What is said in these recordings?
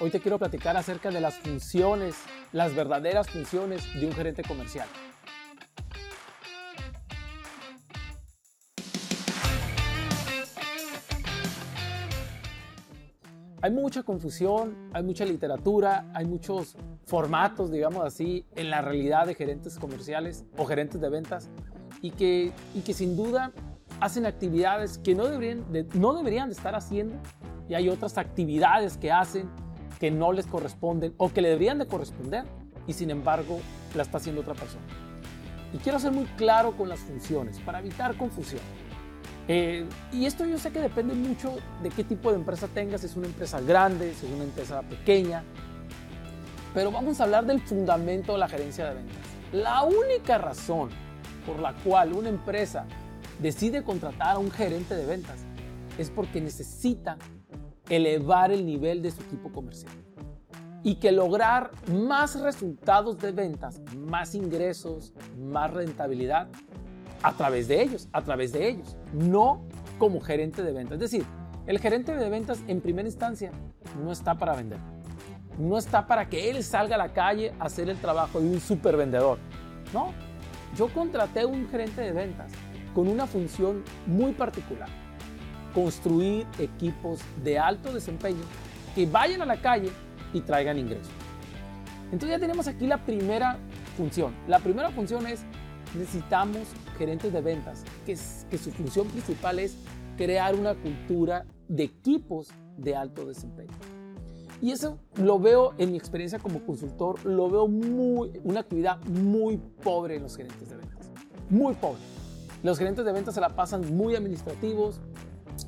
Hoy te quiero platicar acerca de las funciones, las verdaderas funciones de un gerente comercial. Hay mucha confusión, hay mucha literatura, hay muchos formatos, digamos así, en la realidad de gerentes comerciales o gerentes de ventas y que, y que sin duda hacen actividades que no deberían, no deberían de estar haciendo y hay otras actividades que hacen que no les corresponden o que le deberían de corresponder y sin embargo la está haciendo otra persona. Y quiero ser muy claro con las funciones para evitar confusión. Eh, y esto yo sé que depende mucho de qué tipo de empresa tengas, si es una empresa grande, si es una empresa pequeña. Pero vamos a hablar del fundamento de la gerencia de ventas. La única razón por la cual una empresa decide contratar a un gerente de ventas es porque necesita elevar el nivel de su equipo comercial y que lograr más resultados de ventas, más ingresos, más rentabilidad a través de ellos, a través de ellos, no como gerente de ventas. Es decir, el gerente de ventas en primera instancia no está para vender, no está para que él salga a la calle a hacer el trabajo de un super vendedor. No, yo contraté un gerente de ventas con una función muy particular construir equipos de alto desempeño que vayan a la calle y traigan ingresos. Entonces ya tenemos aquí la primera función. La primera función es necesitamos gerentes de ventas, que, que su función principal es crear una cultura de equipos de alto desempeño. Y eso lo veo en mi experiencia como consultor, lo veo muy, una actividad muy pobre en los gerentes de ventas. Muy pobre. Los gerentes de ventas se la pasan muy administrativos,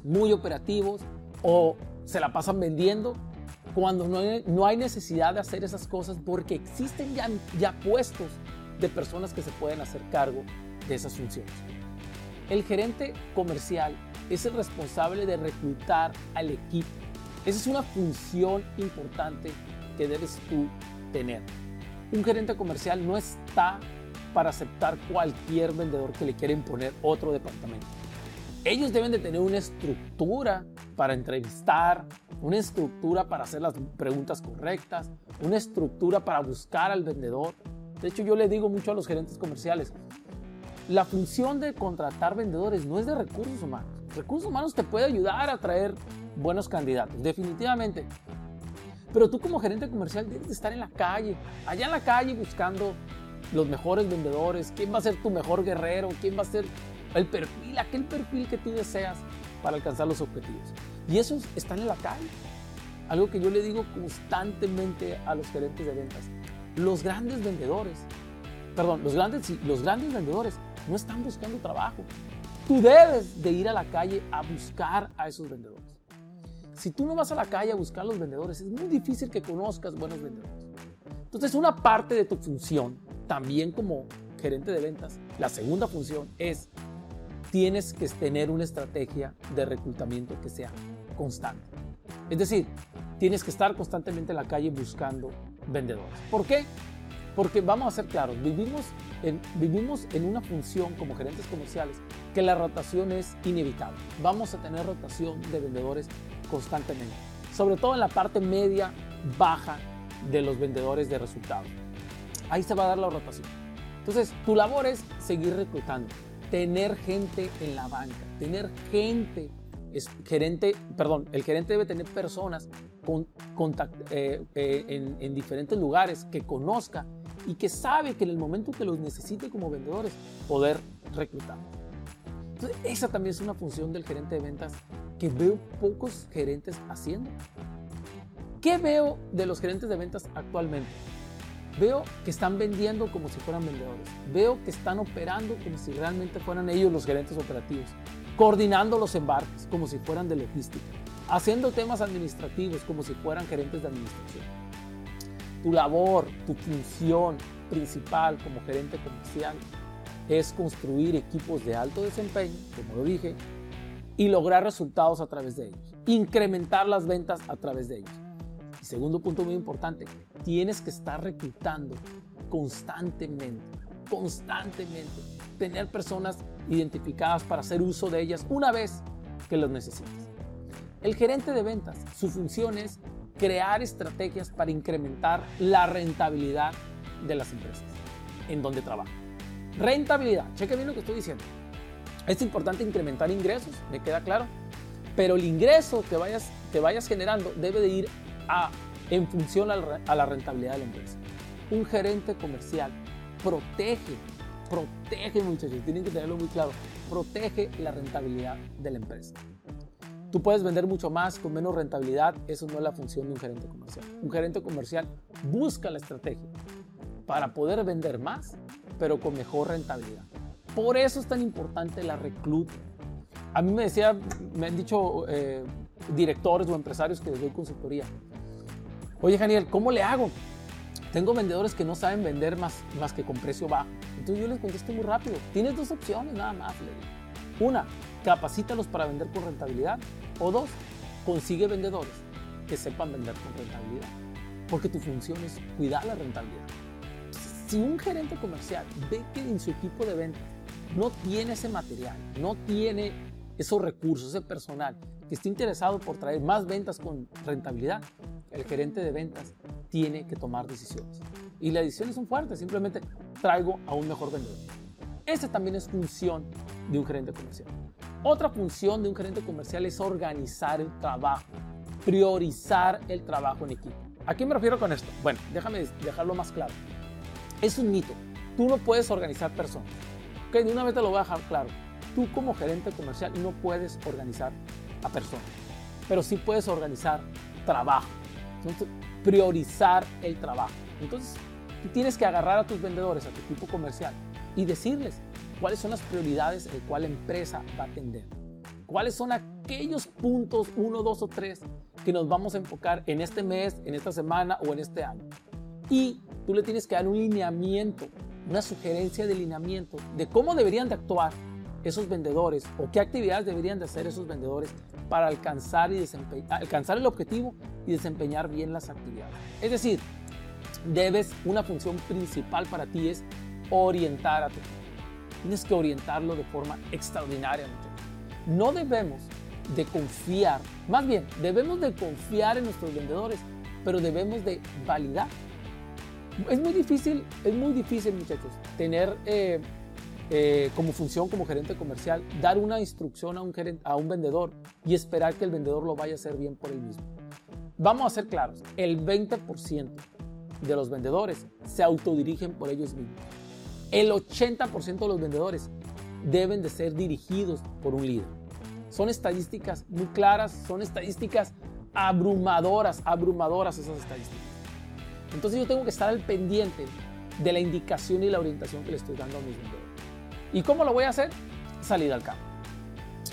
muy operativos o se la pasan vendiendo cuando no hay, no hay necesidad de hacer esas cosas porque existen ya, ya puestos de personas que se pueden hacer cargo de esas funciones. El gerente comercial es el responsable de reclutar al equipo. Esa es una función importante que debes tú tener. Un gerente comercial no está para aceptar cualquier vendedor que le quiera imponer otro departamento. Ellos deben de tener una estructura para entrevistar, una estructura para hacer las preguntas correctas, una estructura para buscar al vendedor. De hecho, yo le digo mucho a los gerentes comerciales, la función de contratar vendedores no es de recursos humanos. Recursos humanos te puede ayudar a traer buenos candidatos, definitivamente. Pero tú como gerente comercial debes de estar en la calle, allá en la calle buscando los mejores vendedores, quién va a ser tu mejor guerrero, quién va a ser el perfil, aquel perfil que tú deseas para alcanzar los objetivos. Y esos están en la calle. Algo que yo le digo constantemente a los gerentes de ventas. Los grandes vendedores, perdón, los grandes, los grandes vendedores no están buscando trabajo. Tú debes de ir a la calle a buscar a esos vendedores. Si tú no vas a la calle a buscar a los vendedores, es muy difícil que conozcas buenos vendedores. Entonces, una parte de tu función, también como gerente de ventas, la segunda función es tienes que tener una estrategia de reclutamiento que sea constante. Es decir, tienes que estar constantemente en la calle buscando vendedores. ¿Por qué? Porque vamos a ser claros, vivimos en, vivimos en una función como gerentes comerciales que la rotación es inevitable. Vamos a tener rotación de vendedores constantemente, sobre todo en la parte media, baja de los vendedores de resultados. Ahí se va a dar la rotación. Entonces, tu labor es seguir reclutando tener gente en la banca, tener gente, es, gerente, perdón, el gerente debe tener personas con, eh, eh, en, en, diferentes lugares que conozca y que sabe que en el momento que los necesite como vendedores, poder reclutar. Entonces, esa también es una función del gerente de ventas que veo pocos gerentes haciendo. ¿Qué veo de los gerentes de ventas actualmente? Veo que están vendiendo como si fueran vendedores. Veo que están operando como si realmente fueran ellos los gerentes operativos. Coordinando los embarques como si fueran de logística. Haciendo temas administrativos como si fueran gerentes de administración. Tu labor, tu función principal como gerente comercial es construir equipos de alto desempeño, como lo dije, y lograr resultados a través de ellos. Incrementar las ventas a través de ellos. Segundo punto muy importante, tienes que estar reclutando constantemente, constantemente. Tener personas identificadas para hacer uso de ellas una vez que los necesites. El gerente de ventas, su función es crear estrategias para incrementar la rentabilidad de las empresas en donde trabaja. Rentabilidad, cheque bien lo que estoy diciendo. Es importante incrementar ingresos, me queda claro, pero el ingreso que vayas, que vayas generando debe de ir a, en función a la rentabilidad de la empresa. Un gerente comercial protege, protege muchachos, tienen que tenerlo muy claro, protege la rentabilidad de la empresa. Tú puedes vender mucho más con menos rentabilidad, eso no es la función de un gerente comercial. Un gerente comercial busca la estrategia para poder vender más, pero con mejor rentabilidad. Por eso es tan importante la recluta. A mí me decía, me han dicho eh, directores o empresarios que les doy consultoría. Oye, Daniel, ¿cómo le hago? Tengo vendedores que no saben vender más, más que con precio bajo. Entonces yo les contesto muy rápido. Tienes dos opciones nada más. Una, capacítalos para vender con rentabilidad. O dos, consigue vendedores que sepan vender con rentabilidad. Porque tu función es cuidar la rentabilidad. Si un gerente comercial ve que en su equipo de ventas no tiene ese material, no tiene esos recursos, ese personal, que esté interesado por traer más ventas con rentabilidad, el gerente de ventas tiene que tomar decisiones. Y las decisiones son fuertes, simplemente traigo a un mejor vendedor. Esa también es función de un gerente comercial. Otra función de un gerente comercial es organizar el trabajo, priorizar el trabajo en equipo. ¿A qué me refiero con esto? Bueno, déjame dejarlo más claro. Es un mito. Tú no puedes organizar personas. Ok, de una vez te lo voy a dejar claro. Tú como gerente comercial no puedes organizar a personas, pero sí puedes organizar trabajo. Entonces, priorizar el trabajo. Entonces, tienes que agarrar a tus vendedores, a tu equipo comercial y decirles, cuáles son las prioridades en cuál empresa va a atender. Cuáles son aquellos puntos, uno, dos o tres, que nos vamos a enfocar en este mes, en esta semana o en este año. Y tú le tienes que dar un lineamiento, una sugerencia de lineamiento de cómo deberían de actuar esos vendedores o qué actividades deberían de hacer esos vendedores para alcanzar, y alcanzar el objetivo y desempeñar bien las actividades. Es decir, debes, una función principal para ti es orientar a Tienes que orientarlo de forma extraordinaria. No debemos de confiar, más bien, debemos de confiar en nuestros vendedores, pero debemos de validar. Es muy difícil, es muy difícil, muchachos, tener eh, eh, como función, como gerente comercial, dar una instrucción a un, a un vendedor y esperar que el vendedor lo vaya a hacer bien por él mismo. Vamos a ser claros, el 20% de los vendedores se autodirigen por ellos mismos. El 80% de los vendedores deben de ser dirigidos por un líder. Son estadísticas muy claras, son estadísticas abrumadoras, abrumadoras esas estadísticas. Entonces yo tengo que estar al pendiente de la indicación y la orientación que le estoy dando a mis vendedores. ¿Y cómo lo voy a hacer? Salir al campo.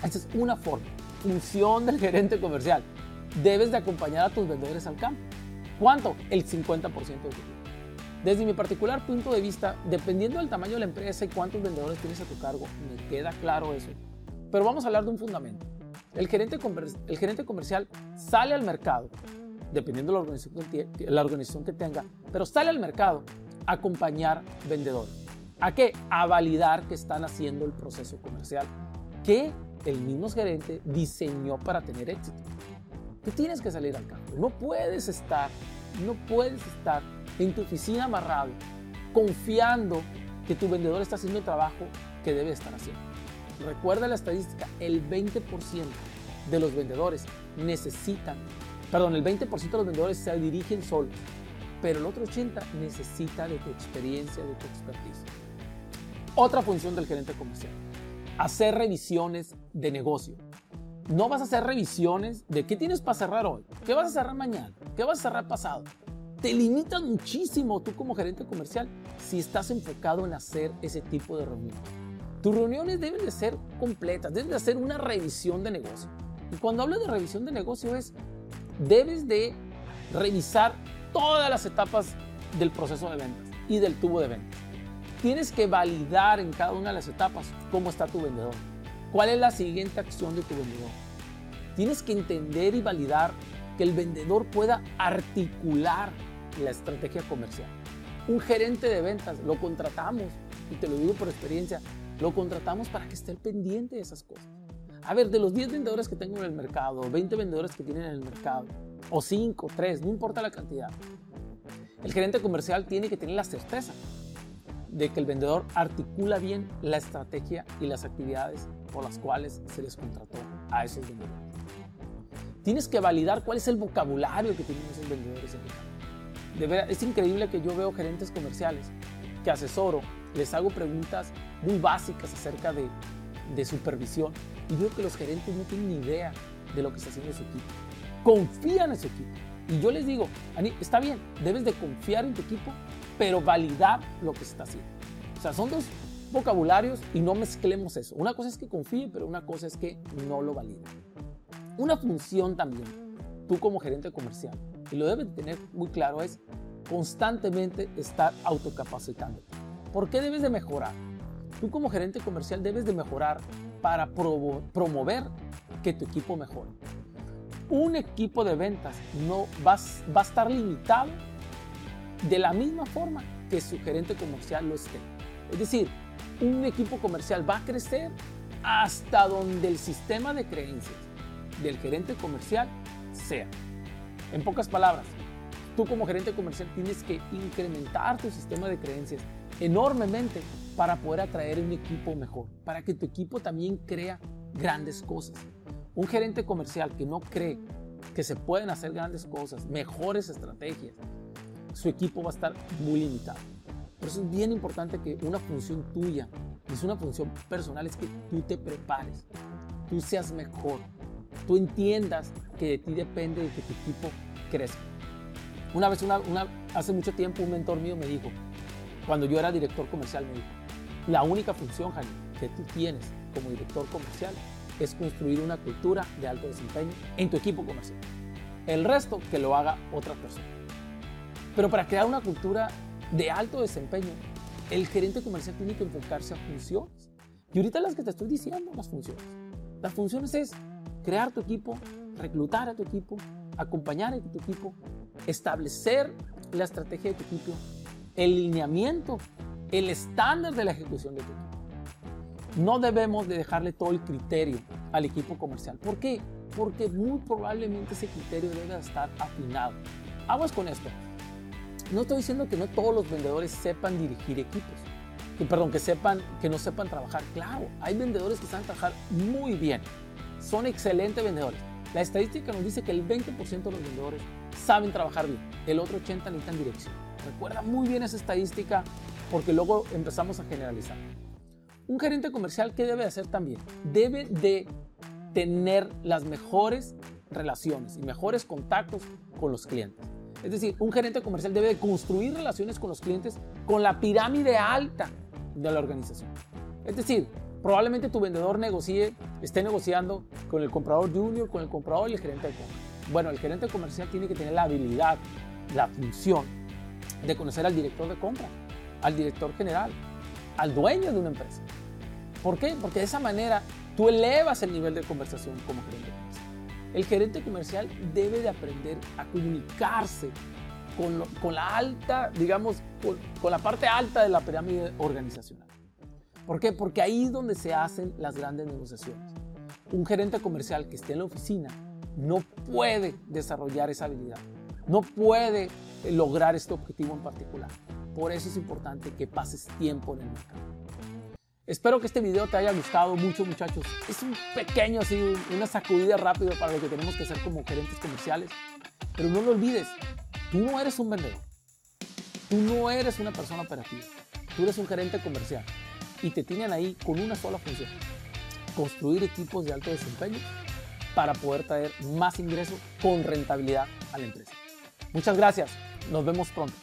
Esa es una forma, función del gerente comercial. Debes de acompañar a tus vendedores al campo. ¿Cuánto? El 50% del tiempo. Desde mi particular punto de vista, dependiendo del tamaño de la empresa y cuántos vendedores tienes a tu cargo, me queda claro eso. Pero vamos a hablar de un fundamento. El gerente, el gerente comercial sale al mercado, dependiendo de la organización, que, tenga, pero sale al mercado acompañar vendedores. ¿A qué? A validar que están haciendo el proceso comercial que el mismo gerente diseñó para tener éxito. Tú tienes que salir al campo. No puedes estar, no puedes estar en tu oficina amarrado, confiando que tu vendedor está haciendo el trabajo que debe estar haciendo. Recuerda la estadística, el 20% de los vendedores necesitan, perdón, el 20% de los vendedores se dirigen solos, pero el otro 80% necesita de tu experiencia, de tu expertise. Otra función del gerente comercial, hacer revisiones de negocio. No vas a hacer revisiones de qué tienes para cerrar hoy, qué vas a cerrar mañana, qué vas a cerrar pasado te limitas muchísimo tú como gerente comercial si estás enfocado en hacer ese tipo de reuniones. Tus reuniones deben de ser completas, deben de hacer una revisión de negocio. Y cuando hablo de revisión de negocio es, debes de revisar todas las etapas del proceso de ventas y del tubo de ventas. Tienes que validar en cada una de las etapas cómo está tu vendedor, cuál es la siguiente acción de tu vendedor. Tienes que entender y validar que el vendedor pueda articular la estrategia comercial. Un gerente de ventas lo contratamos, y te lo digo por experiencia, lo contratamos para que esté pendiente de esas cosas. A ver, de los 10 vendedores que tengo en el mercado, 20 vendedores que tienen en el mercado, o 5, 3, no importa la cantidad, el gerente comercial tiene que tener la certeza de que el vendedor articula bien la estrategia y las actividades por las cuales se les contrató a esos vendedores. Tienes que validar cuál es el vocabulario que tienen esos vendedores en De verdad, es increíble que yo veo gerentes comerciales que asesoro, les hago preguntas muy básicas acerca de, de supervisión y veo que los gerentes no tienen ni idea de lo que está haciendo su equipo. Confían en su equipo. Y yo les digo, está bien, debes de confiar en tu equipo, pero validar lo que está haciendo. O sea, son dos vocabularios y no mezclemos eso. Una cosa es que confíe, pero una cosa es que no lo valide. Una función también, tú como gerente comercial, y lo debes tener muy claro, es constantemente estar autocapacitando. ¿Por qué debes de mejorar? Tú como gerente comercial debes de mejorar para promover que tu equipo mejore. Un equipo de ventas no va, va a estar limitado de la misma forma que su gerente comercial lo esté. Es decir, un equipo comercial va a crecer hasta donde el sistema de creencias del gerente comercial sea. En pocas palabras, tú como gerente comercial tienes que incrementar tu sistema de creencias enormemente para poder atraer un equipo mejor, para que tu equipo también crea grandes cosas. Un gerente comercial que no cree que se pueden hacer grandes cosas, mejores estrategias, su equipo va a estar muy limitado. Por eso es bien importante que una función tuya, es una función personal, es que tú te prepares, tú seas mejor, tú entiendas que de ti depende de que tu equipo crezca. Una vez, hace mucho tiempo, un mentor mío me dijo, cuando yo era director comercial, me dijo, la única función, Jaime, que tú tienes como director comercial es construir una cultura de alto desempeño en tu equipo comercial. El resto que lo haga otra persona. Pero para crear una cultura de alto desempeño, el gerente comercial tiene que enfocarse a funciones. Y ahorita las que te estoy diciendo, las funciones. Las funciones es crear tu equipo, reclutar a tu equipo, acompañar a tu equipo, establecer la estrategia de tu equipo, el lineamiento, el estándar de la ejecución de tu equipo. No debemos de dejarle todo el criterio al equipo comercial. ¿Por qué? Porque muy probablemente ese criterio debe estar afinado. Aguas con esto. No estoy diciendo que no todos los vendedores sepan dirigir equipos. Que, perdón, que sepan, que no sepan trabajar. Claro, hay vendedores que saben trabajar muy bien son excelentes vendedores. La estadística nos dice que el 20% de los vendedores saben trabajar bien, el otro 80% necesitan dirección. Recuerda muy bien esa estadística porque luego empezamos a generalizar. Un gerente comercial, ¿qué debe hacer también? Debe de tener las mejores relaciones y mejores contactos con los clientes. Es decir, un gerente comercial debe de construir relaciones con los clientes con la pirámide alta de la organización. Es decir, Probablemente tu vendedor negocie, esté negociando con el comprador junior, con el comprador y el gerente de compra. Bueno, el gerente comercial tiene que tener la habilidad, la función de conocer al director de compra, al director general, al dueño de una empresa. ¿Por qué? Porque de esa manera tú elevas el nivel de conversación como gerente comercial. El gerente comercial debe de aprender a comunicarse con, con la alta, digamos, con la parte alta de la pirámide organizacional. ¿Por qué? Porque ahí es donde se hacen las grandes negociaciones. Un gerente comercial que esté en la oficina no puede desarrollar esa habilidad, no puede lograr este objetivo en particular. Por eso es importante que pases tiempo en el mercado. Espero que este video te haya gustado mucho muchachos. Es un pequeño, así, una sacudida rápida para lo que tenemos que hacer como gerentes comerciales. Pero no lo olvides, tú no eres un vendedor. Tú no eres una persona operativa. Tú eres un gerente comercial y te tienen ahí con una sola función, construir equipos de alto desempeño para poder traer más ingresos con rentabilidad a la empresa. Muchas gracias, nos vemos pronto.